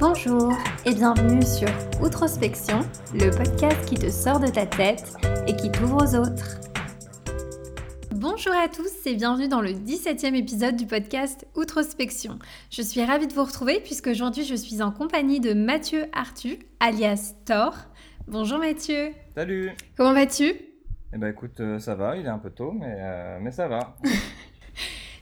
Bonjour et bienvenue sur Outrospection, le podcast qui te sort de ta tête et qui t'ouvre aux autres. Bonjour à tous et bienvenue dans le 17e épisode du podcast Outrospection. Je suis ravie de vous retrouver puisque aujourd'hui je suis en compagnie de Mathieu Artu, alias Thor. Bonjour Mathieu. Salut. Comment vas-tu? Eh ben écoute, euh, ça va, il est un peu tôt, mais, euh, mais ça va.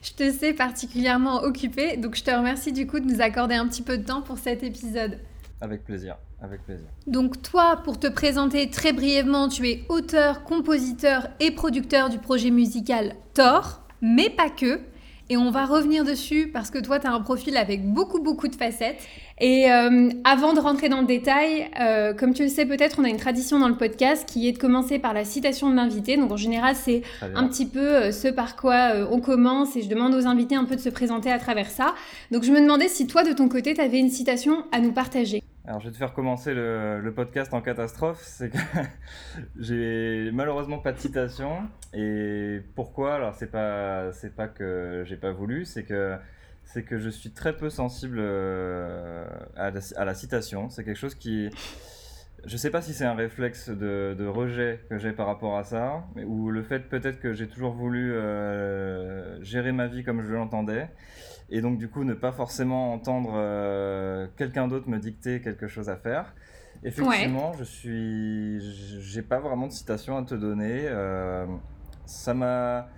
je te sais particulièrement occupé, donc je te remercie du coup de nous accorder un petit peu de temps pour cet épisode. Avec plaisir, avec plaisir. Donc toi, pour te présenter très brièvement, tu es auteur, compositeur et producteur du projet musical Thor, mais pas que. Et on va revenir dessus parce que toi, tu as un profil avec beaucoup, beaucoup de facettes. Et euh, avant de rentrer dans le détail, euh, comme tu le sais peut-être, on a une tradition dans le podcast qui est de commencer par la citation de l'invité. Donc en général, c'est un petit peu euh, ce par quoi on commence et je demande aux invités un peu de se présenter à travers ça. Donc je me demandais si toi, de ton côté, tu avais une citation à nous partager. Alors, je vais te faire commencer le, podcast en catastrophe. C'est que j'ai malheureusement pas de citation. Et pourquoi? Alors, c'est pas, c'est pas que j'ai pas voulu, c'est que c'est que je suis très peu sensible euh, à la, citation. C'est quelque chose qui. Je sais pas si c'est un réflexe de, de rejet que j'ai par rapport à ça, ou le fait peut-être que j'ai toujours voulu euh, gérer ma vie comme je l'entendais et donc du coup ne pas forcément entendre euh, quelqu'un d'autre me dicter quelque chose à faire. Effectivement, je suis, j'ai pas vraiment de citation à te donner. Euh, ça m'a,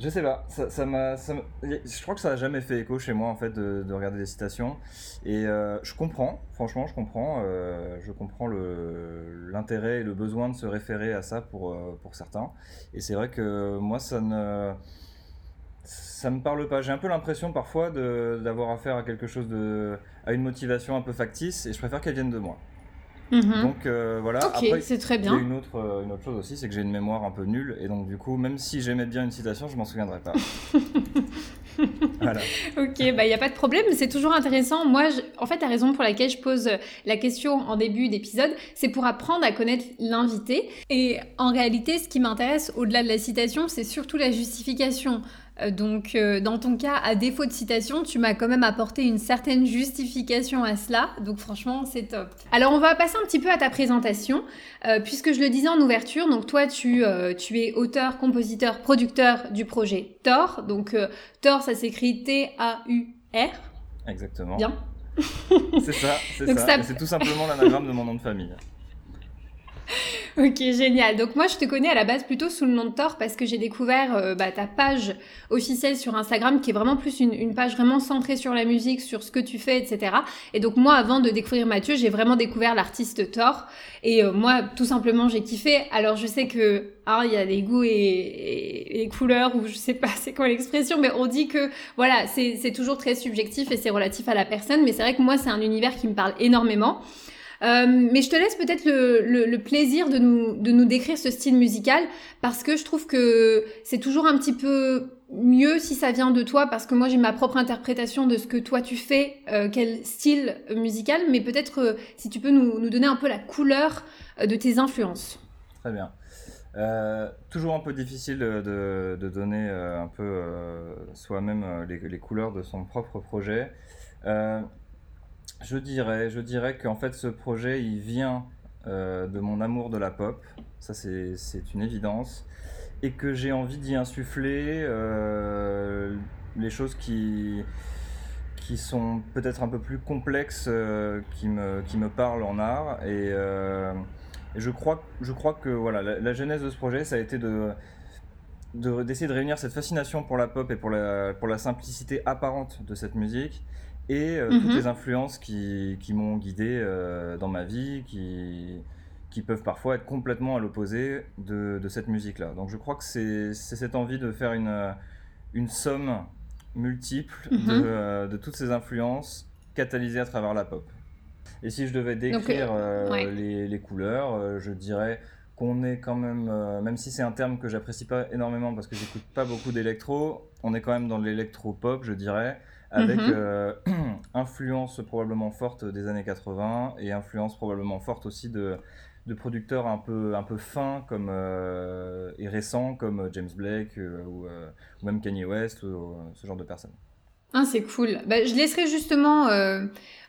je sais pas, ça m'a, je crois que ça a jamais fait écho chez moi en fait de, de regarder des citations. Et euh, je comprends, franchement, je comprends, je comprends le, l'intérêt et le besoin de se référer à ça pour pour certains. Et c'est vrai que moi ça ne ça me parle pas. J'ai un peu l'impression parfois d'avoir affaire à quelque chose de, à une motivation un peu factice, et je préfère qu'elle vienne de moi. Mhm. Donc euh, voilà. Ok, c'est très bien. Il y a une autre, euh, une autre chose aussi, c'est que j'ai une mémoire un peu nulle, et donc du coup, même si j'aimais bien une citation, je m'en souviendrai pas. voilà. Ok, bah il n'y a pas de problème, c'est toujours intéressant. Moi, en fait, la raison pour laquelle je pose la question en début d'épisode, c'est pour apprendre à connaître l'invité. Et en réalité, ce qui m'intéresse au-delà de la citation, c'est surtout la justification. Euh, donc, euh, dans ton cas, à défaut de citation, tu m'as quand même apporté une certaine justification à cela. Donc, franchement, c'est top. Alors, on va passer un petit peu à ta présentation, euh, puisque je le disais en ouverture. Donc, toi, tu, tu es auteur, compositeur, producteur du projet Thor. Donc, Thor, ça s'écrit T-A-U-R. Exactement. Bien. c'est ça, c'est ça. C'est tout simplement l'anagramme de mon nom de famille. Ok, génial. Donc moi, je te connais à la base plutôt sous le nom de Thor parce que j'ai découvert euh, bah, ta page officielle sur Instagram qui est vraiment plus une, page vraiment centrée sur la musique, sur ce que tu fais, etc. Et donc moi, avant de découvrir Mathieu, j'ai vraiment découvert l'artiste Thor. Et euh, moi, tout simplement, j'ai kiffé. Alors je sais que ah, il y a des goûts et, et, couleurs ou je sais pas c'est quoi l'expression, mais on dit que voilà, c'est toujours très subjectif et c'est relatif à la personne. Mais c'est vrai que moi, c'est un univers qui me parle énormément. Euh, mais je te laisse peut-être le, plaisir de nous, de nous décrire ce style musical parce que je trouve que c'est toujours un petit peu mieux si ça vient de toi parce que moi j'ai ma propre interprétation de ce que toi tu fais, euh, quel style musical, mais peut-être euh, si tu peux nous, nous, donner un peu la couleur de tes influences. Très bien. toujours un peu difficile de, donner un peu soi-même les, couleurs de son propre projet. Je dirais, je dirais qu'en fait ce projet il vient euh, de mon amour de la pop, ça c'est une évidence, et que j'ai envie d'y insuffler euh, les choses qui, qui sont peut-être un peu plus complexes, euh, qui, me, qui me parlent en art. Et, je, crois, je crois que voilà, la, genèse de ce projet, ça a été de d'essayer de, réunir cette fascination pour la pop et pour la, pour la simplicité apparente de cette musique et euh, toutes mhm. les influences qui, qui m'ont guidé euh, dans ma vie, qui, qui peuvent parfois être complètement à l'opposé de, de, cette musique-là. Donc je crois que c'est cette envie de faire une, une somme multiple de, mhm. euh, de, toutes ces influences catalysées à travers la pop. Et si je devais décrire les, les, couleurs, je dirais qu'on est quand même, même si c'est un terme que j'apprécie pas énormément parce que j'écoute pas beaucoup d'électro, on est quand même dans l'électro-pop, je dirais avec mhm. euh, influence probablement forte des années 80 et influence probablement forte aussi de, de producteurs un peu, un peu fins comme, euh, et récents comme James Blake euh, ou, ou, même Kanye West ou ce genre de personnes. Ah, c'est cool. Bah, je laisserai justement euh,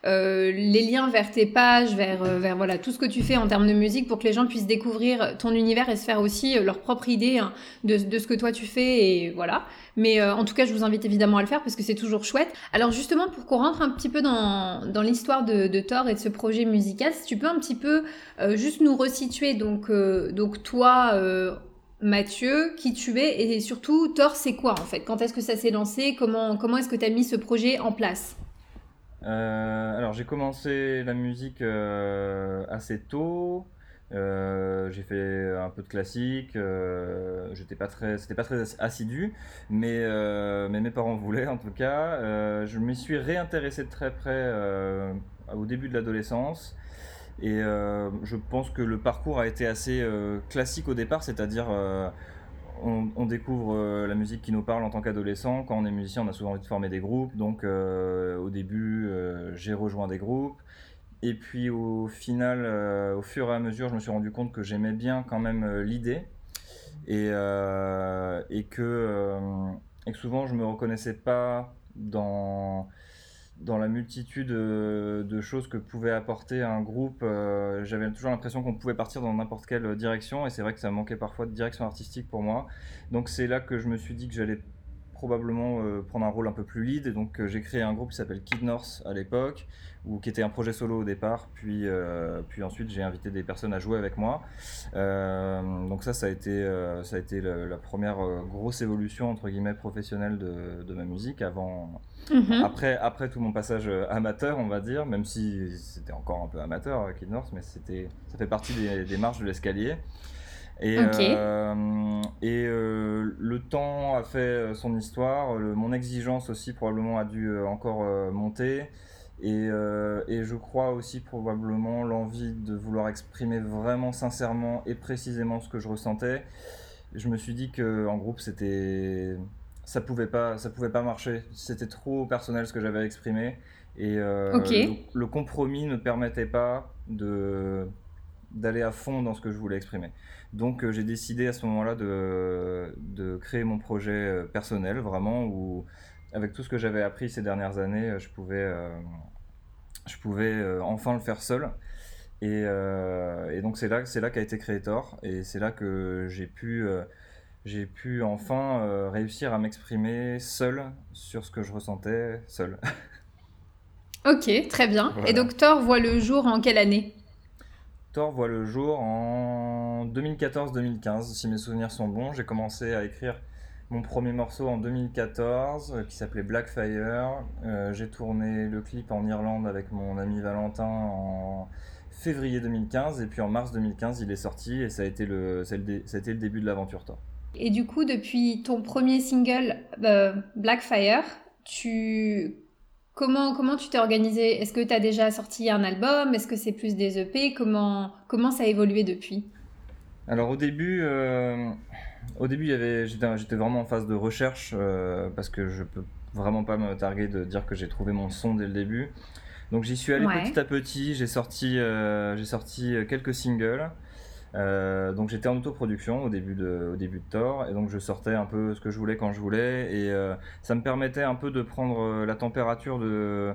euh, les liens vers tes pages, vers, euh, vers voilà, tout ce que tu fais en termes de musique pour que les gens puissent découvrir ton univers et se faire aussi leur propre idée hein, de, ce que toi tu fais. Et voilà. Mais en tout cas, je vous invite évidemment à le faire parce que c'est toujours chouette. Alors justement, pour qu'on rentre un petit peu dans, dans l'histoire de, de, Thor et de ce projet musical, si tu peux un petit peu juste nous resituer. Donc, donc toi Mathieu, qui tu es et surtout Thor, c'est quoi en fait? Quand est-ce que ça s'est lancé? Comment, comment est-ce que tu as mis ce projet en place? Euh, Alors j'ai commencé la musique euh, assez tôt. Euh, j'ai fait un peu de classique. j'étais pas très, c'était pas très assidu, mais, mais mes parents voulaient en tout cas. je m'y suis réintéressé de très près au début de l'adolescence. Et euh, je pense que le parcours a été assez euh, classique au départ, c'est-à-dire euh, on, découvre la musique qui nous parle en tant qu'adolescent. Quand on est musicien, on a souvent envie de former des groupes. Donc au début, j'ai rejoint des groupes. Et puis au final, au fur et à mesure, je me suis rendu compte que j'aimais bien quand même l'idée. Et, et, que, et que souvent, je ne me reconnaissais pas dans dans la multitude euh, de choses que pouvait apporter un groupe, euh, j'avais toujours l'impression qu'on pouvait partir dans n'importe quelle direction et c'est vrai que ça manquait parfois de direction artistique pour moi. Donc c'est là que je me suis dit que j'allais probablement euh, prendre un rôle un peu plus lead. Et donc euh, j'ai créé un groupe qui s'appelle Kid North à l'époque, ou qui était un projet solo au départ. Puis, euh, puis ensuite j'ai invité des personnes à jouer avec moi. donc ça, ça a été, ça a été la, première grosse évolution entre guillemets professionnelle de, de ma musique. Avant, mhm. après, après tout mon passage amateur, on va dire, même si c'était encore un peu amateur Kid North, mais c'était, ça fait partie des, des marches de l'escalier. Et, euh, et euh, le temps a fait euh, son histoire, mon exigence aussi probablement a dû encore monter. Et, et, je crois aussi probablement l'envie de vouloir exprimer vraiment sincèrement et précisément ce que je ressentais. Je me suis dit que en groupe c'était ça pouvait pas ça pouvait pas marcher. C'était trop personnel ce que j'avais exprimé et le, compromis ne permettait pas de d'aller à fond dans ce que je voulais exprimer. Donc euh, j'ai décidé à ce moment-là de, de, créer mon projet euh, personnel, vraiment, où avec tout ce que j'avais appris ces dernières années, euh, je pouvais, je pouvais enfin le faire seul. Et, et donc c'est là, c'est là qu'a été Creator, et c'est là que j'ai pu, j'ai pu enfin réussir à m'exprimer seul sur ce que je ressentais seul. ok, très bien. Et donc Thor voit le jour en quelle année? Thor voit le jour en 2014-2015, si mes souvenirs sont bons. J'ai commencé à écrire mon premier morceau en 2014 euh, qui s'appelait Blackfire. Euh, j'ai tourné le clip en Irlande avec mon ami Valentin en février 2015 et puis en mars 2015 il est sorti et ça a été le, ça le début de l'aventure Thor. Et du coup, depuis ton premier single euh, Blackfire, tu Comment, comment tu t'es organisé? Est-ce que tu as déjà sorti un album? Est-ce que c'est plus des EP comment, comment ça a évolué depuis? Alors au début, euh, au début j'étais vraiment en phase de recherche euh, parce que je peux vraiment pas me targuer de dire que j'ai trouvé mon son dès le début. Donc j'y suis allé petit à petit, j'ai sorti, euh, j'ai sorti quelques singles. Euh, donc j'étais en autoproduction au début de au début de Thor et donc je sortais un peu ce que je voulais quand je voulais et euh, ça me permettait un peu de prendre euh, la température de,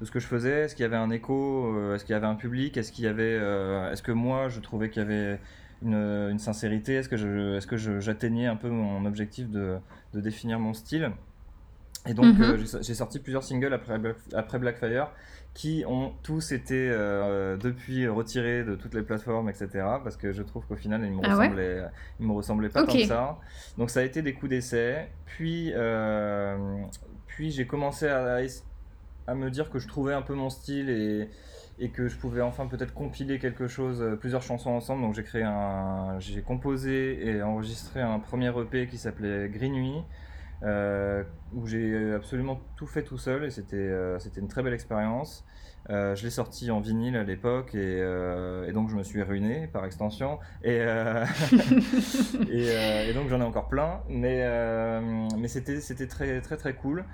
de ce que je faisais. Est-ce qu'il y avait un écho Est-ce qu'il y avait un public? Est-ce qu'il y avait Est-ce que moi je trouvais qu'il y avait une, une sincérité? Est-ce que je est-ce que j'atteignais un peu mon objectif de, de définir mon style? Et donc mhm. j'ai sorti plusieurs singles après, après Blackfire qui ont tous été euh, depuis retirés de toutes les plateformes, etc. Parce que je trouve qu'au final, ils me, ah ressemblaient, ils me ressemblaient pas tant que ça. Donc ça a été des coups d'essai. Puis, euh, puis j'ai commencé à, à, me dire que je trouvais un peu mon style et, et que je pouvais enfin peut-être compiler quelque chose, euh, plusieurs chansons ensemble. Donc j'ai créé un, j'ai composé et enregistré un premier EP qui s'appelait Green Nuit. Euh, où j'ai absolument tout fait tout seul et c'était euh, c'était une très belle expérience. Euh, je l'ai sorti en vinyle à l'époque et, et, donc je me suis ruiné par extension et, et, donc j'en ai encore plein mais, mais c'était, c'était très très très cool.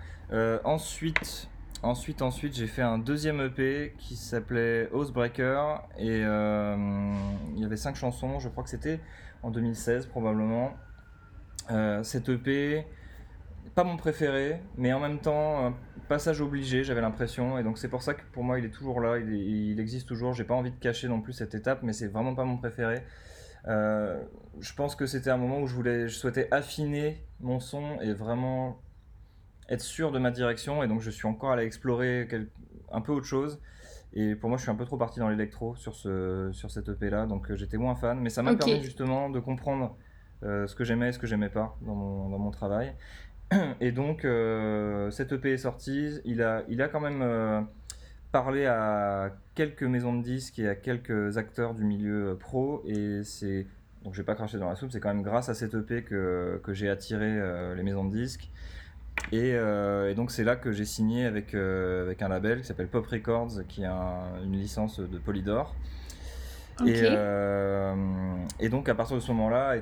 ensuite Ensuite, ensuite j'ai fait un deuxième EP qui s'appelait Housebreaker et il y avait cinq chansons, je crois que c'était en 2016 probablement. Cet EP, pas mon préféré, mais en même temps passage obligé, j'avais l'impression, et donc c'est pour ça que pour moi il est toujours là, il, il existe toujours. J'ai pas envie de cacher non plus cette étape, mais c'est vraiment pas mon préféré. Euh, je pense que c'était un moment où je voulais, je souhaitais affiner mon son et vraiment être sûr de ma direction, et donc je suis encore allé explorer un peu autre chose. Et pour moi, je suis un peu trop parti dans l'électro sur, ce, sur cette EP là, donc euh, j'étais moins fan, mais ça m'a permis justement de comprendre euh, ce que j'aimais et ce que j'aimais pas dans mon, dans mon, travail. Et donc, euh, cette EP est sortie, il a, il a quand même parlé à quelques maisons de disques et à quelques acteurs du milieu pro, et c'est. Donc, je vais pas cracher dans la soupe, c'est quand même grâce à cette EP que, que j'ai attiré les maisons de disques. Euh, et, donc c'est là que j'ai signé avec, euh, avec un label qui s'appelle Pop Records, qui a une licence de Polydor. Et, euh, et, donc à partir de ce moment-là,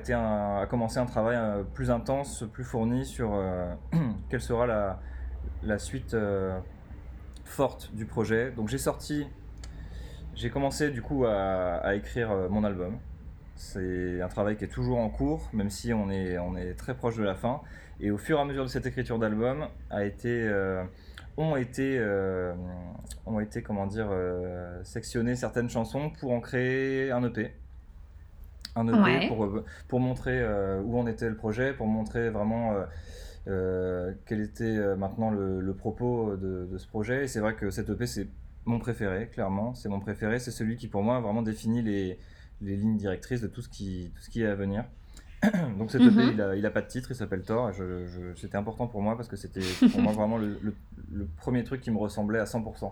a, commencé un travail plus intense, plus fourni sur quelle sera la, la suite forte du projet. Donc j'ai sorti, j'ai commencé du coup à, à écrire mon album. C'est un travail qui est toujours en cours, même si on est, on est très proche de la fin. Et au fur et à mesure de cette écriture d'album, a été, euh, ont été, euh, ont été comment dire, euh, sectionnées certaines chansons pour en créer un EP. Un EP pour, pour montrer où en était le projet, pour montrer vraiment quel était maintenant le, propos de, de, ce projet. Et c'est vrai que cet EP, c'est mon préféré, clairement. C'est mon préféré. C'est celui qui, pour moi, vraiment définit les, les lignes directrices de tout ce qui, tout ce qui est à venir. Donc cet EP, mhm. il, a, il a pas de titre, il s'appelle Thor. Je, c'était important pour moi parce que c'était pour moi vraiment le, le, premier truc qui me ressemblait à 100%.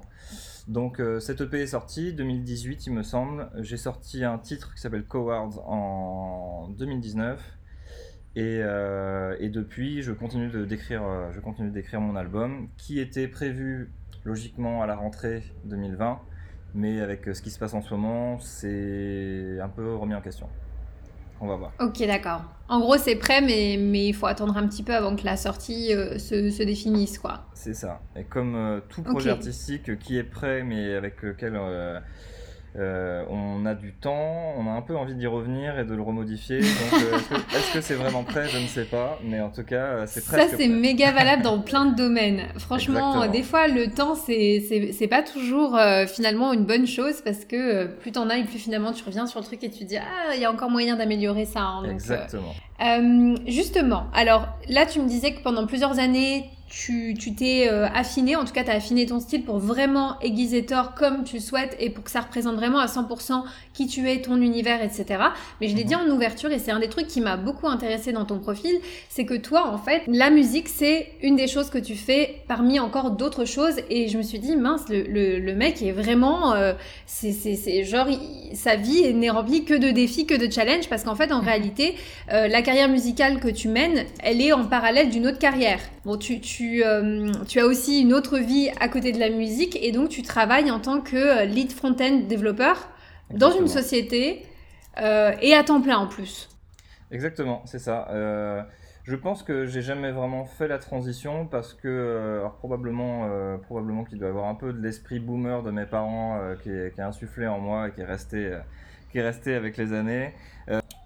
Donc euh, cet EP est sorti 2018, il me semble. J'ai sorti un titre qui s'appelle Cowards en 2019. Et, euh, et, depuis, je continue de d'écrire, euh, je continue d'écrire mon album, qui était prévu logiquement à la rentrée 2020, mais avec ce qui se passe en ce moment, c'est un peu remis en question. On va voir. Ok, d'accord. En gros, c'est prêt, mais, mais il faut attendre un petit peu avant que la sortie euh, se, se, définisse, quoi. C'est ça. Et comme euh, tout projet artistique qui est prêt, mais avec lequel euh, on a du temps, on a un peu envie d'y revenir et de le remodifier. Euh, est-ce que c'est vraiment prêt? Je ne sais pas, mais en tout cas, euh, c'est presque. Ça, c'est méga valable dans plein de domaines. Franchement, des fois, le temps, c'est pas toujours finalement une bonne chose parce que plus t'en as et plus finalement tu reviens sur le truc et tu te dis ah, il y a encore moyen d'améliorer ça. Hein, Exactement. justement, alors là, tu me disais que pendant plusieurs années, tu t'es euh, affiné, en tout cas tu as affiné ton style pour vraiment aiguiser Thor comme tu le souhaites et pour que ça représente vraiment à 100% qui tu es, ton univers, etc. Mais je l'ai dit mhm. en ouverture et c'est un des trucs qui m'a beaucoup intéressé dans ton profil, c'est que toi en fait, la musique c'est une des choses que tu fais parmi encore d'autres choses et je me suis dit mince, le, le, mec est vraiment, euh, c'est genre sa vie n'est remplie que de défis, que de challenges parce qu'en fait en réalité euh, la carrière musicale que tu mènes, elle est en parallèle d'une autre carrière. Bon tu euh, tu, as aussi une autre vie à côté de la musique et donc tu travailles en tant que euh, lead front-end développeur dans une société euh, et à temps plein en plus. Exactement, c'est ça. je pense que j'ai jamais vraiment fait la transition parce que probablement, probablement qu'il doit y avoir un peu de l'esprit boomer de mes parents qui, est, qui, est, insufflé en moi et qui est resté, qui est resté avec les années.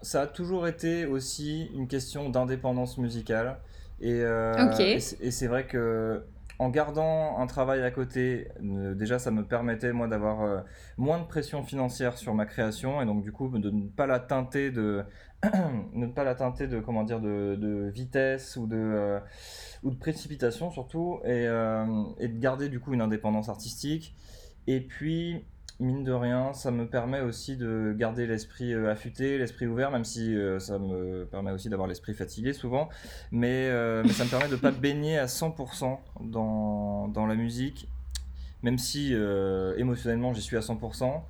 ça a toujours été aussi une question d'indépendance musicale. Euh, et, c'est vrai que en gardant un travail à côté, euh, déjà ça me permettait moi d'avoir euh, moins de pression financière sur ma création et donc du coup de ne pas la teinter de ne pas la teinter de comment dire de, vitesse ou de ou de précipitation surtout et, et, de garder du coup une indépendance artistique. Et puis mine de rien, ça me permet aussi de garder l'esprit euh, affûté, l'esprit ouvert, même si euh, ça me permet aussi d'avoir l'esprit fatigué souvent. Mais, euh, mais, ça me permet de ne pas baigner à 100% dans, dans, la musique, même si émotionnellement j'y suis à 100%.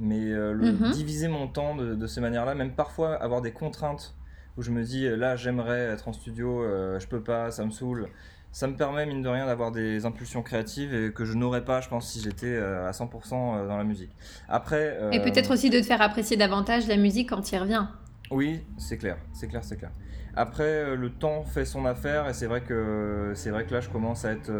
Mais le, mhm. diviser mon temps de, de ces manières-là, même parfois avoir des contraintes où je me dis là j'aimerais être en studio, je peux pas, ça me saoule ça me permet, mine de rien, d'avoir des impulsions créatives et que je n'aurais pas, je pense, si j'étais euh, à 100% euh, dans la musique. Après. Euh, et peut-être aussi de te faire apprécier davantage la musique quand tu y reviens. Oui, c'est clair, c'est clair, c'est clair. Après, le temps fait son affaire et c'est vrai que c'est vrai que là, je commence à être,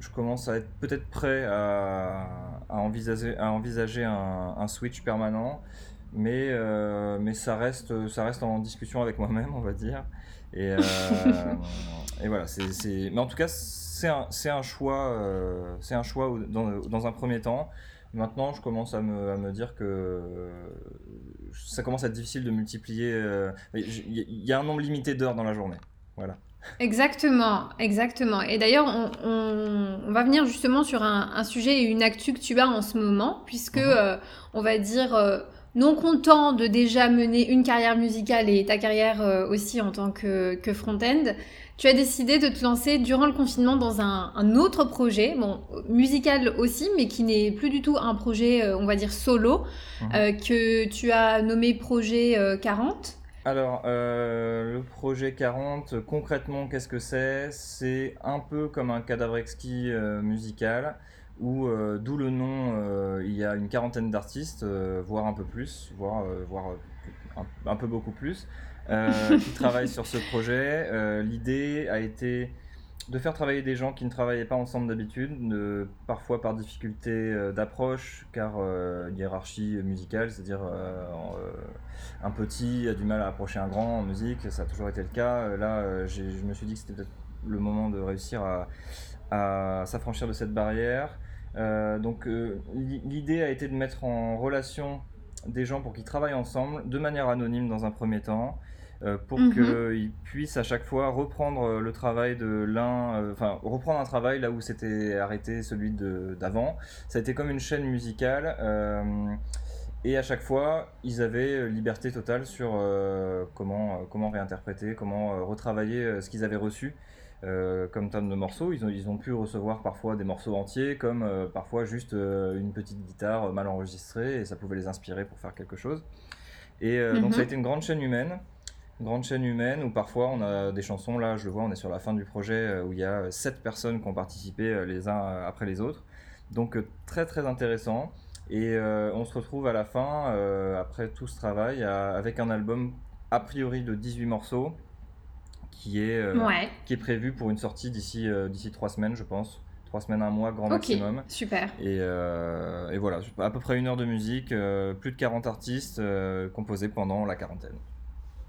je commence à être peut-être prêt à, envisager, à envisager un, un switch permanent, mais mais ça reste, ça reste en discussion avec moi-même, on va dire. Et, euh, et voilà, c'est, mais en tout cas, c'est un, un, choix, c'est un choix dans, dans, un premier temps. Maintenant, je commence à me, à me dire que ça commence à être difficile de multiplier. Il y, a un nombre limité d'heures dans la journée. Voilà. Exactement, exactement. Et d'ailleurs, on, on, va venir justement sur un, un, sujet et une actu que tu as en ce moment, puisque mhm. on va dire non content de déjà mener une carrière musicale et ta carrière euh, aussi en tant que, que front-end, tu as décidé de te lancer durant le confinement dans un, un autre projet, bon, musical aussi, mais qui n'est plus du tout un projet, euh, on va dire, solo, mhm. euh, que tu as nommé Projet 40. Alors, le projet 40, concrètement, qu'est-ce que c'est? C'est un peu comme un cadavre exquis musical où euh, d'où le nom, euh, il y a une quarantaine d'artistes, euh, voire un peu plus, voire, voire un, peu beaucoup plus, qui travaillent sur ce projet. L'idée a été de faire travailler des gens qui ne travaillaient pas ensemble d'habitude, parfois par difficulté d'approche, car hiérarchie musicale, c'est-à-dire un petit a du mal à approcher un grand en musique, ça a toujours été le cas. Là, je me suis dit que c'était peut-être le moment de réussir à, à s'affranchir de cette barrière. Euh, donc euh, l'idée a été de mettre en relation des gens pour qu'ils travaillent ensemble de manière anonyme dans un premier temps. Euh, pour mhm. qu'ils puissent à chaque fois reprendre le travail de l'un, enfin reprendre un travail là où s'était arrêté celui d'avant. Ça a été comme une chaîne musicale et à chaque fois ils avaient liberté totale sur comment, comment réinterpréter, comment retravailler ce qu'ils avaient reçu. Euh, comme tonne de morceaux. Ils ont, ils ont pu recevoir parfois des morceaux entiers, comme euh, parfois juste euh, une petite guitare mal enregistrée, et ça pouvait les inspirer pour faire quelque chose. Et donc ça a mhm. été une grande chaîne humaine, une grande chaîne humaine où parfois on a des chansons, là je le vois, on est sur la fin du projet, où il y a sept personnes qui ont participé les uns après les autres. Donc très très intéressant. Et on se retrouve à la fin, après tout ce travail, avec un album a priori de 18 morceaux, qui est, euh, qui est prévu pour une sortie d'ici euh, d'ici trois semaines, je pense. Trois semaines, un mois, grand maximum. super. Et, euh, et, voilà, à peu près une heure de musique, plus de 40 artistes composés pendant la quarantaine.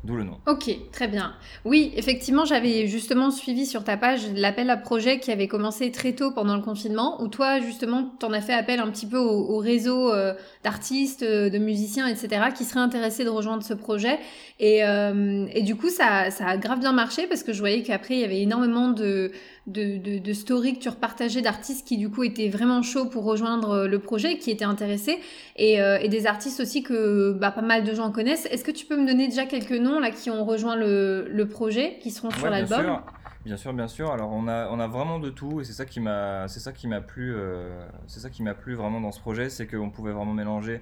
D'où le nom. Ok, très bien. Oui, effectivement, j'avais justement suivi sur ta page l'appel à projet qui avait commencé très tôt pendant le confinement, où toi, justement, t'en as fait appel un petit peu au, réseau euh, d'artistes, euh, de musiciens, etc., qui seraient intéressés de rejoindre ce projet. Et, euh, et du coup, ça, ça a grave bien marché parce que je voyais qu'après, il y avait énormément de, de, de, de stories que tu repartageais d'artistes qui, du coup, étaient vraiment chauds pour rejoindre le projet, qui étaient intéressés, et, et des artistes aussi que bah, pas mal de gens connaissent. Est-ce que tu peux me donner déjà quelques noms là qui ont rejoint le, le projet, qui seront sur l'album? Bien sûr, bien sûr. Alors on a, on a vraiment de tout et c'est ça qui m'a, c'est ça qui m'a plu, euh, c'est ça qui m'a plu vraiment dans ce projet, c'est qu'on pouvait vraiment mélanger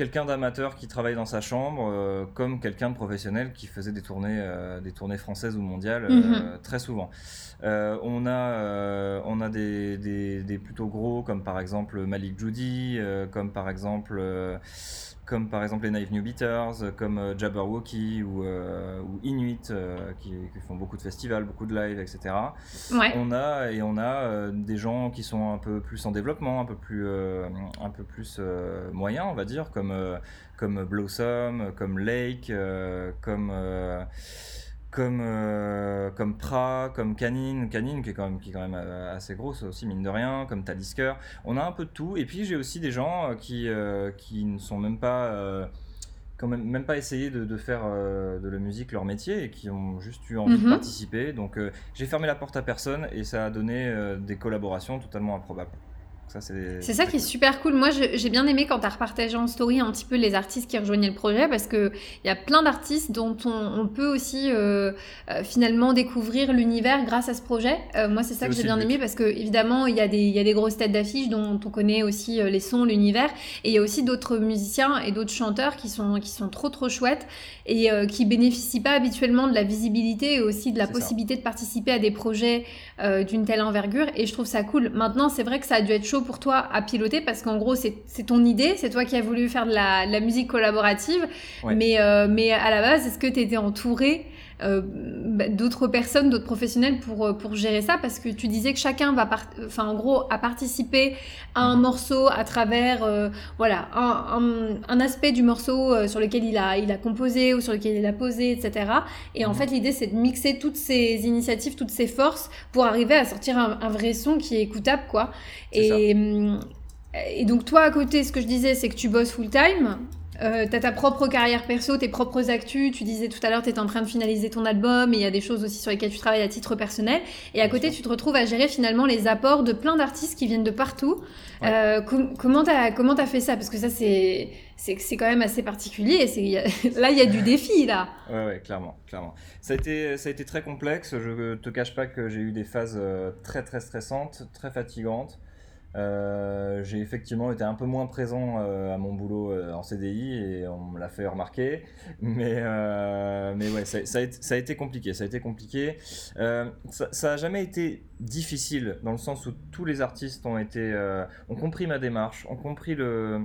quelqu'un d'amateur qui travaille dans sa chambre euh, comme quelqu'un de professionnel qui faisait des tournées, euh, des tournées françaises ou mondiales mhm. très souvent. on a, on a des, des, des, plutôt gros comme par exemple Malik Judy, comme par exemple comme par exemple les Naive New Beaters, comme euh, Jabberwocky ou, euh, ou Inuit, euh, qui, font beaucoup de festivals, beaucoup de lives, etc. On a et on a des gens qui sont un peu plus en développement, un peu plus, un peu plus moyens, on va dire, comme comme Blossom, comme Lake, comme comme, euh, comme Pra, comme Canine, Canine qui est quand même, qui est quand même euh, assez grosse aussi, mine de rien, comme Talisker. On a un peu de tout. Et puis j'ai aussi des gens euh, qui, qui ne sont même pas. quand même, même pas essayé de, de faire de la musique leur métier et qui ont juste eu envie de mhm. participer. Donc j'ai fermé la porte à personne et ça a donné des collaborations totalement improbables. C'est ça qui est super cool. Moi, j'ai bien aimé quand tu as repartagé en story un petit peu les artistes qui rejoignaient le projet parce qu'il y a plein d'artistes dont on, peut aussi euh, euh, finalement découvrir l'univers grâce à ce projet. Euh, moi, c'est ça que j'ai bien aimé parce que évidemment, il y, a des, y a des grosses têtes d'affiches dont on connaît aussi les sons, l'univers. Et il y a aussi d'autres musiciens et d'autres chanteurs qui sont, qui sont trop, trop chouettes et qui bénéficient pas habituellement de la visibilité et aussi de la possibilité de participer à des projets d'une telle envergure. Et je trouve ça cool. Maintenant, c'est vrai que ça a dû être chaud pour toi à piloter parce qu'en gros, c'est ton idée, c'est toi qui as voulu faire de la, musique collaborative. Mais, euh, mais à la base, est-ce que tu étais entouré euh, bah, d'autres personnes, d'autres professionnels pour, euh, pour gérer ça Parce que tu disais que chacun va, enfin, en gros, a participé à un morceau à travers euh, voilà, un, un, aspect du morceau sur lequel il a, il a composé ou sur lequel il a posé, etc. Et en mhm. fait, l'idée, c'est de mixer toutes ces initiatives, toutes ces forces pour arriver à sortir un, un vrai son qui est écoutable, quoi. Et, hum, et donc, toi, à côté, ce que je disais, c'est que tu bosses full-time. Euh, tu as ta propre carrière perso, tes propres actus. Tu disais tout à l'heure, tu étais en train de finaliser ton album et il y a des choses aussi sur lesquelles tu travailles à titre personnel. Et à côté, tu te retrouves à gérer finalement les apports de plein d'artistes qui viennent de partout. Euh, comment tu as, comment as fait ça? Parce que ça, c'est c'est quand même assez particulier. là, il y a du défi, là. Ouais, ouais, clairement, clairement. Ça a, été, ça a été très complexe. Je te cache pas que j'ai eu des phases euh, très, très stressantes, très fatigantes. Euh, j'ai effectivement été un peu moins présent euh, à mon boulot euh, en CDI et on me l'a fait remarquer. Mais, mais ouais, ça, ça, a été, ça, a été, compliqué. Ça a été compliqué. ça n'a jamais été difficile dans le sens où tous les artistes ont été ont compris ma démarche, ont compris le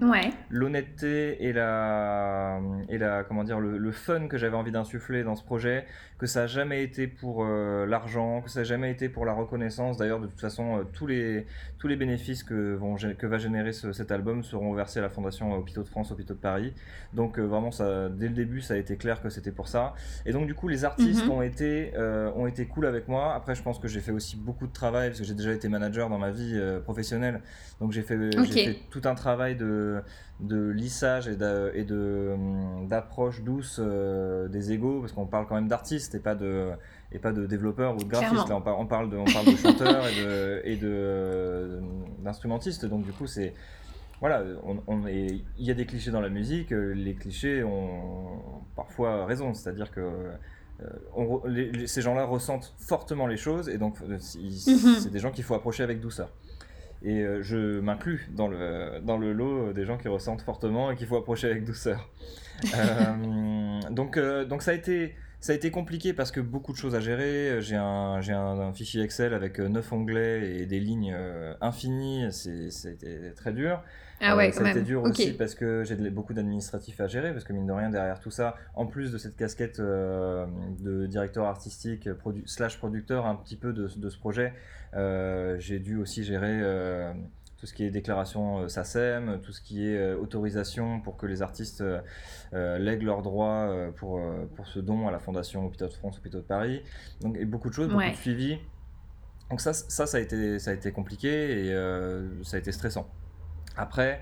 l'honnêteté et la et la comment dire le, le fun que j'avais envie d'insuffler dans ce projet, que ça n'a jamais été pour l'argent, que ça n'a jamais été pour la reconnaissance. D'ailleurs, de toute façon, tous les tous les bénéfices que, vont, que va générer cet album seront versés à la Fondation Hôpitaux de France, Hôpitaux de Paris. Donc euh, vraiment, ça, dès le début, ça a été clair que c'était pour ça. Et donc du coup, les artistes mhm. ont, été, euh, ont été cool avec moi. Après, je pense que j'ai fait aussi beaucoup de travail, parce que j'ai déjà été manager dans ma vie euh, professionnelle. Donc j'ai fait, fait, tout un travail de, de lissage et hum, d'approche douce des égaux, parce qu'on parle quand même d'artistes et pas de et pas de développeurs ou de graphistes. Là, on, parle, on parle de, on parle de chanteurs et de d'instrumentistes. Donc du coup, c'est voilà, on, il y a des clichés dans la musique. Les clichés ont parfois raison, c'est-à-dire que euh, ces gens-là ressentent fortement les choses et donc euh, mhm. c'est des gens qu'il faut approcher avec douceur. Et euh, je m'inclus dans le, dans le lot des gens qui ressentent fortement et qu'il faut approcher avec douceur. donc, donc ça a été ça a été compliqué parce que beaucoup de choses à gérer. J'ai un, un, fichier Excel avec 9 euh, onglets et des lignes euh, infinies. C'était très dur. Ah ouais, euh, ça a été dur aussi parce que j'ai beaucoup d'administratifs à gérer. Parce que mine de rien, derrière tout ça, en plus de cette casquette de directeur artistique slash producteur un petit peu de, de ce projet, j'ai dû aussi gérer tout ce qui est déclaration euh, SACEM, tout ce qui est euh, autorisation pour que les artistes euh, lèguent leurs droits pour, pour ce don à la Fondation Hôpitaux de France, Hôpitaux de Paris. Donc, et beaucoup de choses, beaucoup de suivi. Donc ça, ça, ça, a été, ça a été compliqué et ça a été stressant. Après,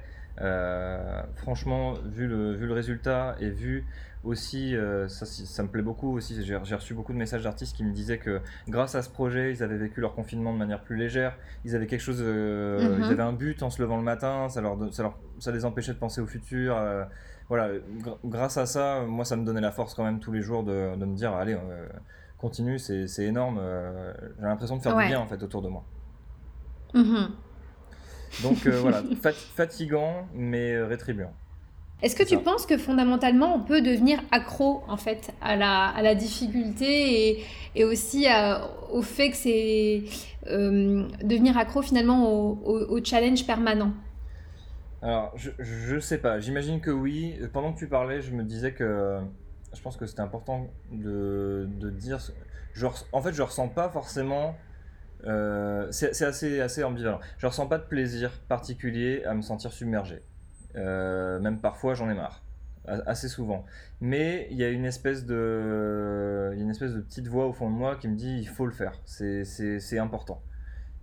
franchement, vu le, vu le résultat et vu aussi, euh, ça, ça, me plaît beaucoup aussi, j'ai reçu beaucoup de messages d'artistes qui me disaient que grâce à ce projet, ils avaient vécu leur confinement de manière plus légère, ils avaient quelque chose, euh, ils mhm. avaient un but en se levant le matin, ça, leur, ça, leur, ça les empêchait de penser au futur. Euh, voilà, grâce à ça, moi ça me donnait la force quand même tous les jours de, de me dire, allez, continue, c'est énorme, j'ai l'impression de faire du bien en fait autour de moi. Mhm. Donc voilà, fatigant mais rétribuant. Est-ce que tu penses que fondamentalement on peut devenir accro en fait à la, à la difficulté et, et aussi au fait que c'est euh, devenir accro finalement au, au, challenge permanent? Alors je, je sais pas, j'imagine que oui. Pendant que tu parlais, je me disais que je pense que c'était important de, de dire. en fait, je ressens pas forcément. Euh, c'est assez, assez ambivalent. Je ressens pas de plaisir particulier à me sentir submergé. Euh, même parfois, j'en ai marre. Assez souvent. Mais il y a une espèce de, y a une espèce de petite voix au fond de moi qui me dit il faut le faire. C'est important.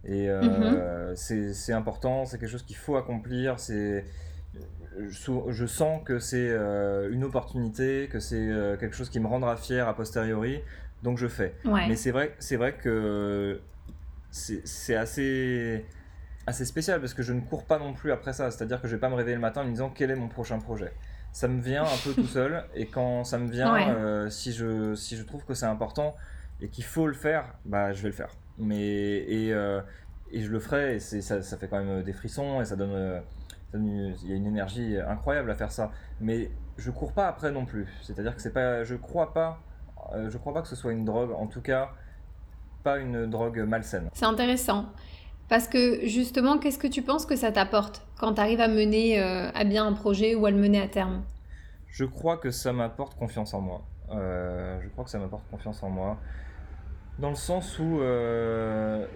Et euh, mhm. c'est important, c'est quelque chose qu'il faut accomplir. C'est je sens que c'est euh, une opportunité, que c'est quelque chose qui me rendra fier a posteriori, donc je fais. Mais c'est vrai, c'est vrai que c'est assez assez spécial parce que je ne cours pas non plus après ça. C'est-à-dire que je vais pas me réveiller le matin en me disant quel est mon prochain projet? Ça me vient un peu tout seul et quand ça me vient, euh, si, je, si je trouve que c'est important et qu'il faut le faire, bah je vais le faire. Mais, et, euh, et je le ferai et ça, ça fait quand même des frissons et ça donne, euh, il y a une énergie incroyable à faire ça. Mais je cours pas après non plus. C'est-à-dire que c'est pas, je crois pas, je crois pas que ce soit une drogue. En tout cas, pas une drogue malsaine. C'est intéressant. Parce que justement, qu'est-ce que tu penses que ça t'apporte quand tu arrives à mener euh, à bien un projet ou à le mener à terme? Je crois que ça m'apporte confiance en moi. je crois que ça m'apporte confiance en moi. Dans le sens où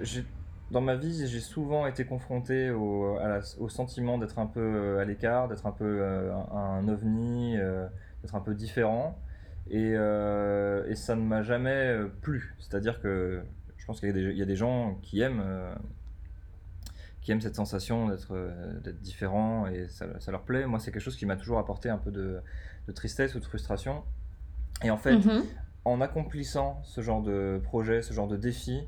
j'ai dans ma vie, j'ai souvent été confronté au, au sentiment d'être un peu à l'écart, d'être un peu un, ovni, d'être un peu différent. Et, et ça ne m'a jamais plu. C'est-à-dire que je pense qu'il y, a des gens qui aiment, euh, qui aiment cette sensation d'être euh, différent et ça, leur plaît. Moi, c'est quelque chose qui m'a toujours apporté un peu de, tristesse ou de frustration. Et en fait, mhm. en accomplissant ce genre de projet, ce genre de défi,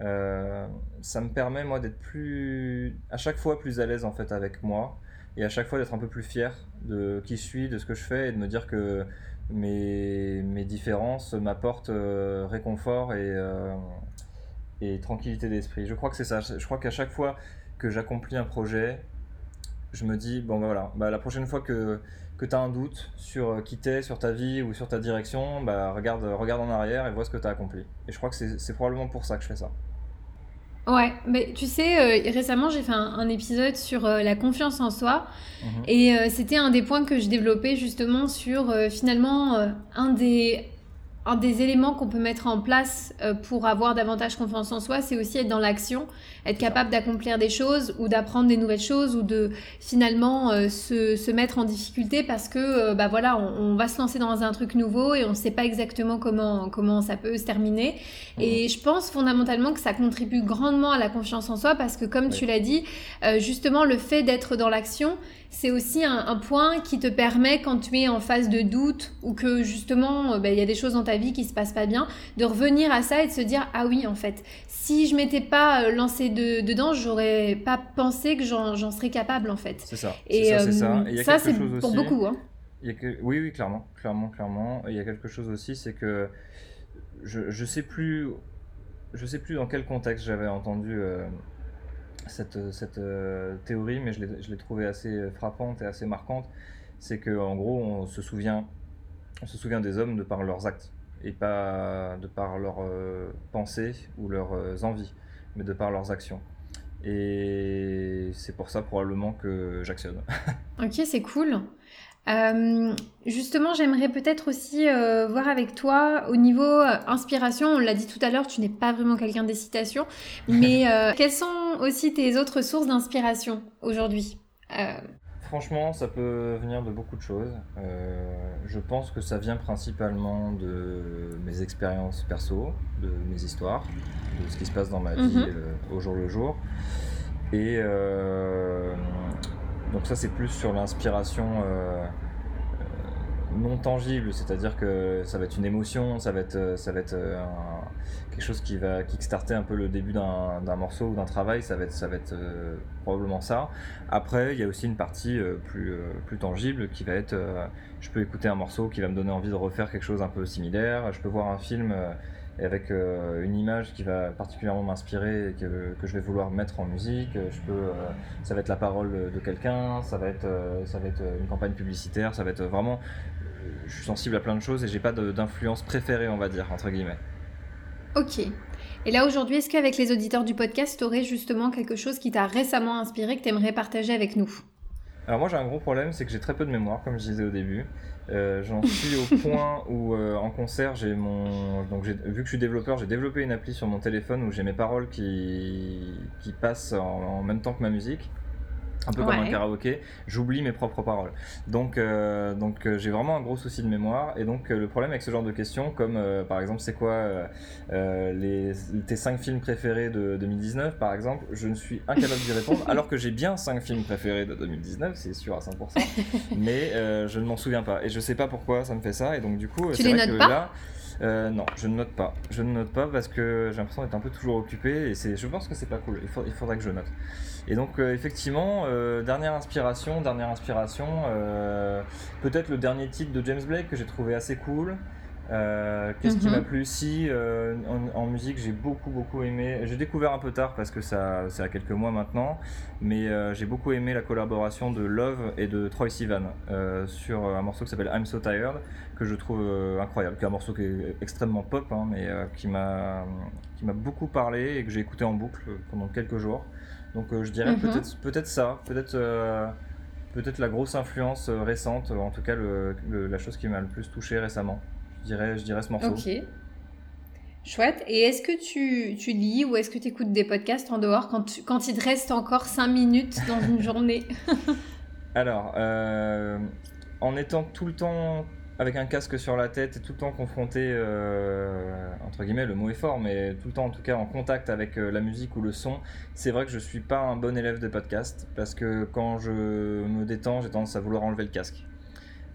euh, ça me permet moi d'être plus, à chaque fois plus à l'aise en fait avec moi et à chaque fois d'être un peu plus fier de qui je suis, de ce que je fais et de me dire que mes différences m'apportent réconfort et, et tranquillité d'esprit. Je crois que c'est ça. Je crois qu'à chaque fois que j'accomplis un projet, je me dis, bon bah voilà, bah, la prochaine fois que, que tu as un doute sur euh, qui t'es, sur ta vie ou sur ta direction, bah, regarde, regarde en arrière et vois ce que tu as accompli. Et je crois que c'est probablement pour ça que je fais ça. Ouais, mais tu sais, euh, récemment j'ai fait un, épisode sur euh, la confiance en soi mhm. et c'était un des points que je développais justement sur finalement un des un des éléments qu'on peut mettre en place euh, pour avoir davantage confiance en soi, c'est aussi être dans l'action, être capable d'accomplir des choses ou d'apprendre des nouvelles choses ou de finalement euh, se, se, mettre en difficulté parce que euh, bah voilà, on, va se lancer dans un truc nouveau et on ne sait pas exactement comment, comment ça peut se terminer. Mmh. Et je pense fondamentalement que ça contribue grandement à la confiance en soi parce que comme tu l'as dit, justement le fait d'être dans l'action, c'est aussi un, point qui te permet, quand tu es en phase de doute ou que justement euh, ben, il y a des choses dans ta vie qui se passent pas bien, de revenir à ça et de se dire ah oui en fait, si je m'étais pas euh, lancé de, dedans, j'aurais pas pensé que j'en serais capable en fait. C'est ça. Et ça, ça. Euh, ça c'est pour beaucoup. Hein. Il y a que... Oui, oui, clairement, clairement, clairement. il y a quelque chose aussi, c'est que je, je sais plus, je sais plus dans quel contexte j'avais entendu cette, cette euh, théorie, mais je l'ai trouvée assez frappante et assez marquante. C'est qu'en gros, on se, souvient, on se souvient des hommes de par leurs actes, et pas de par leurs euh, pensées ou leurs euh, envies, mais de par leurs actions. Et c'est pour ça probablement que j'actionne. ok, c'est cool. Euh, justement, j'aimerais peut-être aussi euh, voir avec toi au niveau euh, inspiration. On l'a dit tout à l'heure, tu n'es pas vraiment quelqu'un des citations, mais quelles sont aussi tes autres sources d'inspiration aujourd'hui Franchement, ça peut venir de beaucoup de choses. je pense que ça vient principalement de mes expériences perso, de mes histoires, de ce qui se passe dans ma vie mhm. au jour le jour. Et donc ça c'est plus sur l'inspiration euh, euh, non tangible, c'est-à-dire que ça va être une émotion, ça va être, euh, ça va être quelque chose qui va kickstarter un peu le début d'un morceau ou d'un travail, ça va être, ça va être probablement ça. Après, il y a aussi une partie plus, plus tangible qui va être, je peux écouter un morceau qui va me donner envie de refaire quelque chose un peu similaire, je peux voir un film et avec euh, une image qui va particulièrement m'inspirer et que, que, je vais vouloir mettre en musique. Euh, je peux, euh, ça va être la parole de quelqu'un, ça va être, ça va être une campagne publicitaire, ça va être vraiment. Je suis sensible à plein de choses et j'ai pas d'influence préférée, on va dire entre guillemets. Ok. Et là aujourd'hui, est-ce qu'avec les auditeurs du podcast, tu aurais justement quelque chose qui t'a récemment inspiré que tu aimerais partager avec nous? Alors moi j'ai un gros problème, c'est que j'ai très peu de mémoire, comme je disais au début. Euh, j'en suis au point où euh, en concert, j'ai mon donc vu que je suis développeur, j'ai développé une appli sur mon téléphone où j'ai mes paroles qui qui passent en, même temps que ma musique un peu comme un karaoké, j'oublie mes propres paroles. Donc, euh, donc euh, j'ai vraiment un gros souci de mémoire. Et donc, euh, le problème avec ce genre de questions, comme par exemple, c'est quoi les, tes 5 films préférés de 2019, par exemple, je ne suis incapable d'y répondre, alors que j'ai bien 5 films préférés de 2019, c'est sûr à 100%, mais je ne m'en souviens pas. Et je sais pas pourquoi ça me fait ça. Et donc, du coup, c'est vrai que là. Euh, non, je ne note pas. Je ne note pas parce que j'ai l'impression d'être un peu toujours occupé et c'est, je pense que c'est pas cool. Il, faudrait que je note. Et donc, euh, effectivement, euh, dernière inspiration, dernière inspiration, peut-être le dernier titre de James Blake que j'ai trouvé assez cool. Euh, qu'est-ce qui m'a mhm. plu Si euh, en, musique j'ai beaucoup beaucoup aimé, j'ai découvert un peu tard parce que ça c'est à quelques mois maintenant, mais euh, j'ai beaucoup aimé la collaboration de Love et de Troy Sivan sur un morceau qui s'appelle I'm So Tired que je trouve incroyable, qui est un morceau qui est extrêmement pop hein, mais qui m'a qui m'a beaucoup parlé et que j'ai écouté en boucle pendant quelques jours. Donc je dirais mhm. peut-être peut-être ça, peut-être peut-être la grosse influence récente, en tout cas le, la chose qui m'a le plus touché récemment Je dirais, je dirais ce morceau. Ok. Chouette. Et est-ce que tu, tu lis ou est-ce que tu écoutes des podcasts en dehors quand, tu- quand il te reste encore 5 minutes dans une journée? Alors, euh, en étant tout le temps avec un casque sur la tête et tout le temps confronté, euh, entre guillemets, le mot est fort, mais tout le temps en tout cas en contact avec euh, la musique ou le son, c'est vrai que je suis pas un bon élève de podcast parce que quand je me détends, j'ai tendance à vouloir enlever le casque.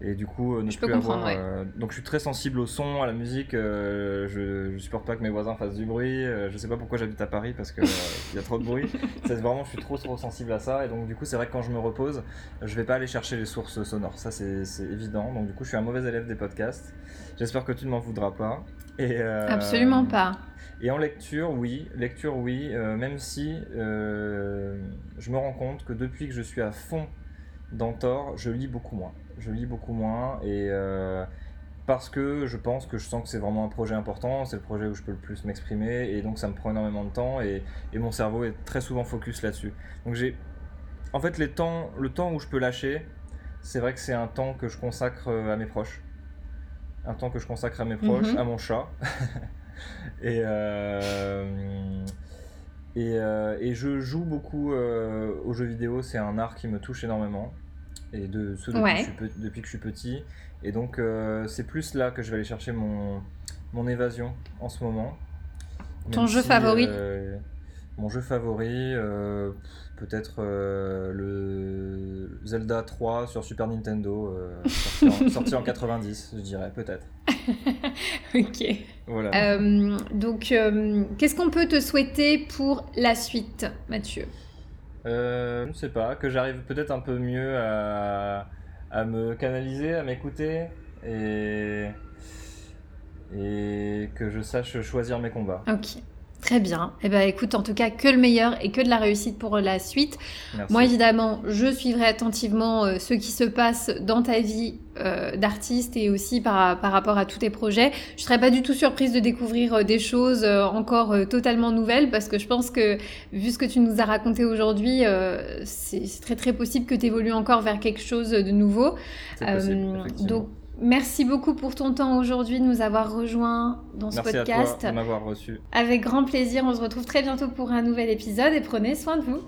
Et du coup, euh, ne Je plus avoir. euh, donc je suis très sensible au son, à la musique. euh, je, je supporte pas que mes voisins fassent du bruit. euh, je sais pas pourquoi j'habite à Paris parce que il y a trop de bruit. C'est vraiment, je suis trop trop sensible à ça. Et donc du coup, c'est vrai que quand je me repose, je vais pas aller chercher les sources sonores. Ça, c'est c'est évident. Donc du coup, je suis un mauvais élève des podcasts. J'espère que tu ne m'en voudras pas. Et, Absolument pas. Et en lecture, oui, lecture, oui, même si je me rends compte que depuis que je suis à fond dans Thor, je lis beaucoup moins. Je lis beaucoup moins et euh, parce que je pense que je sens que c'est vraiment un projet important, c'est le projet où je peux le plus m'exprimer et donc ça me prend énormément de temps et, et mon cerveau est très souvent focus là-dessus. Donc j'ai, en fait, les temps, le temps où je peux lâcher, c'est vrai que c'est un temps que je consacre euh, à mes proches, un temps que je consacre à mes proches, Mhm. à mon chat. Et, euh, et, euh, et je joue beaucoup euh, aux jeux vidéo, c'est un art qui me touche énormément. Et de ce depuis, Ouais. que, je suis depuis que je suis petit. Et donc euh, c'est plus là que je vais aller chercher mon, mon évasion en ce moment. Ton Même jeu si, favori euh, Mon jeu favori, euh, peut-être le Zelda 3 sur Super Nintendo, sorti, en, sorti en 90, je dirais, peut-être. ok. Voilà. Donc, qu'est-ce qu'on peut te souhaiter pour la suite, Mathieu? Euh, je ne sais pas, que j'arrive peut-être un peu mieux à, me canaliser, à m'écouter et, et que je sache choisir mes combats. Ok. Très bien. Eh ben, écoute, en tout cas, que le meilleur et que de la réussite pour la suite. Merci. Moi, évidemment, je suivrai attentivement euh, ce qui se passe dans ta vie euh, d'artiste et aussi par, par rapport à tous tes projets. Je serais pas du tout surprise de découvrir euh, des choses euh, encore euh, totalement nouvelles parce que je pense que, vu ce que tu nous as raconté aujourd'hui, euh, c'est très très possible que tu évolues encore vers quelque chose de nouveau. Possible, Euh, donc, merci beaucoup pour ton temps aujourd'hui, de nous avoir rejoints dans ce Merci podcast. à toi de m'avoir reçu. Avec grand plaisir, on se retrouve très bientôt pour un nouvel épisode et prenez soin de vous.